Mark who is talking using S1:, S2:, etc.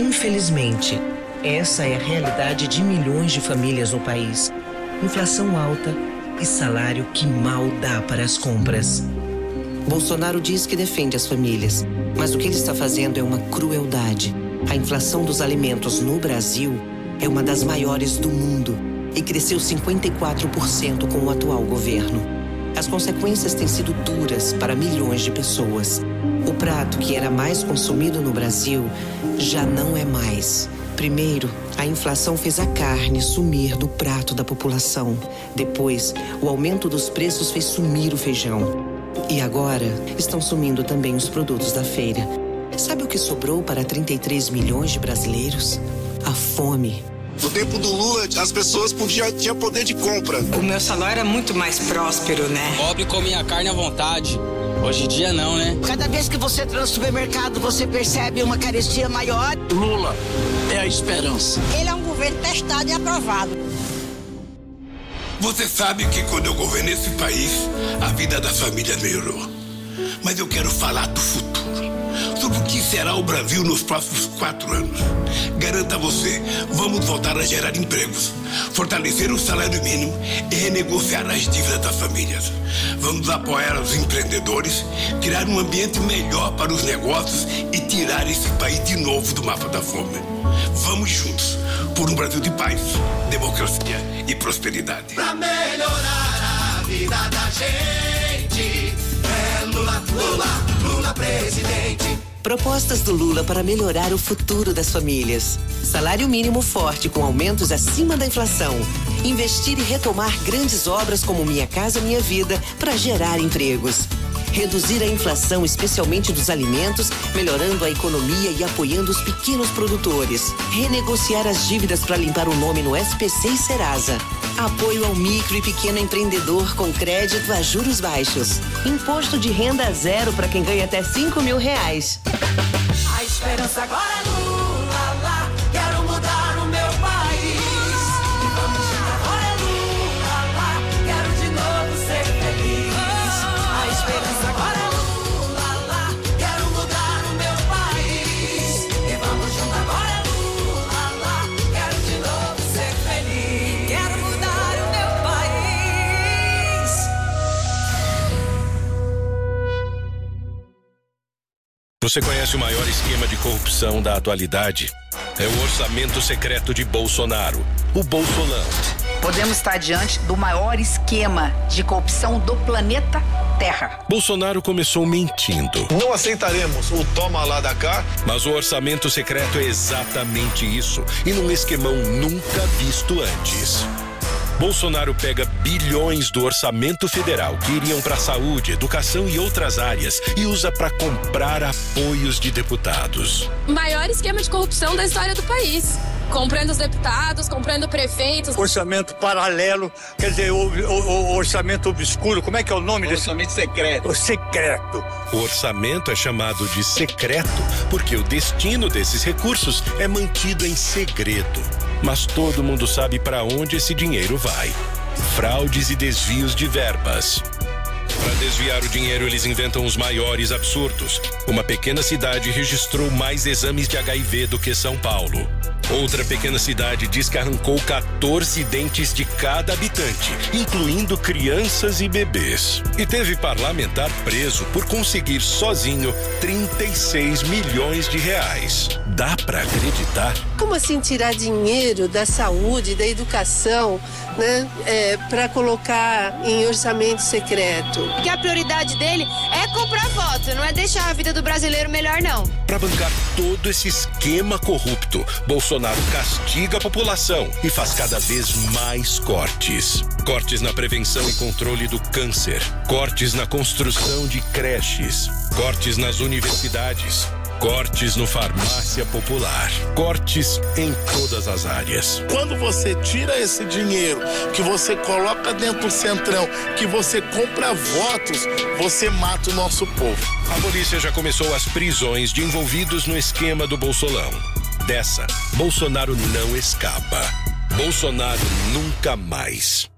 S1: Infelizmente, essa é a realidade de milhões de famílias no país. Inflação alta e salário que mal dá para as compras. Bolsonaro diz que defende as famílias, mas o que ele está fazendo é uma crueldade. A inflação dos alimentos no Brasil é uma das maiores do mundo e cresceu 54% com o atual governo. As consequências têm sido duras para milhões de pessoas. O prato que era mais consumido no Brasil já não é mais. Primeiro, a inflação fez a carne sumir do prato da população. Depois, o aumento dos preços fez sumir o feijão. E agora, estão sumindo também os produtos da feira. Sabe o que sobrou para 33 milhões de brasileiros? A fome.
S2: No tempo do Lula, as pessoas podiam tinha poder de compra.
S3: O meu salário era muito mais próspero, né?
S4: Pobre comia carne à vontade. Hoje em dia não, né?
S5: Cada vez que você entra no supermercado, você percebe uma carestia maior.
S6: Lula é a esperança.
S7: Ele é um governo testado e aprovado.
S8: Você sabe que quando eu governei esse país, a vida das famílias melhorou. Mas eu quero falar do futuro. Sobre o que será o Brasil nos próximos quatro anos. Garanto a você, vamos voltar a gerar empregos, fortalecer o salário mínimo e renegociar as dívidas das famílias. Vamos apoiar os empreendedores, criar um ambiente melhor para os negócios e tirar esse país de novo do mapa da fome. Vamos juntos por um Brasil de paz, democracia e prosperidade.
S9: Pra melhorar a vida da gente, é Lula, Lula presidente.
S1: Propostas do Lula para melhorar o futuro das famílias. Salário mínimo forte com aumentos acima da inflação. Investir e retomar grandes obras como Minha Casa Minha Vida para gerar empregos. Reduzir a inflação, especialmente dos alimentos, melhorando a economia e apoiando os pequenos produtores. Renegociar as dívidas para limpar o nome no SPC e Serasa. Apoio ao micro e pequeno empreendedor com crédito a juros baixos. Imposto de renda zero para quem ganha até 5 mil reais.
S9: A esperança agora é Lula,
S10: Você conhece o maior esquema de corrupção da atualidade? É o orçamento secreto de Bolsonaro, o Bolsolão.
S11: Podemos estar diante do maior esquema de corrupção do planeta Terra.
S10: Bolsonaro começou mentindo.
S2: Não aceitaremos o toma lá da cá.
S10: Mas o orçamento secreto é exatamente isso, e num esquemão nunca visto antes. Bolsonaro pega bilhões do orçamento federal que iriam para saúde, educação e outras áreas e usa para comprar apoios de deputados.
S12: Maior esquema de corrupção da história do país. Comprando os deputados, comprando prefeitos.
S6: Orçamento paralelo, quer dizer, o, o- o orçamento obscuro, como é que é o nome desse?
S4: Orçamento secreto.
S6: O secreto.
S10: O orçamento é chamado de secreto porque o destino desses recursos é mantido em segredo. Mas todo mundo sabe para onde esse dinheiro vai. Fraudes e desvios de verbas. Para desviar o dinheiro, eles inventam os maiores absurdos. Uma pequena cidade registrou mais exames de HIV do que São Paulo. Outra pequena cidade diz que arrancou 14 dentes de cada habitante, incluindo crianças e bebês. E teve parlamentar preso por conseguir sozinho 36 milhões de reais. Dá para acreditar?
S13: Como assim tirar dinheiro da saúde, da educação, né, para colocar em orçamento secreto?
S12: Porque a prioridade dele é comprar voto, não é deixar a vida do brasileiro melhor, não.
S10: Para bancar todo esse esquema corrupto, Bolsonaro castiga a população e faz cada vez mais cortes. Cortes na prevenção e controle do câncer, cortes na construção de creches, cortes nas universidades, cortes no farmácia popular, cortes em todas as áreas.
S2: Quando você tira esse dinheiro, que você coloca dentro do centrão, que você compra votos, você mata o nosso povo.
S10: A polícia já começou as prisões de envolvidos no esquema do Bolsolão. Dessa, Bolsonaro não escapa. Bolsonaro nunca mais.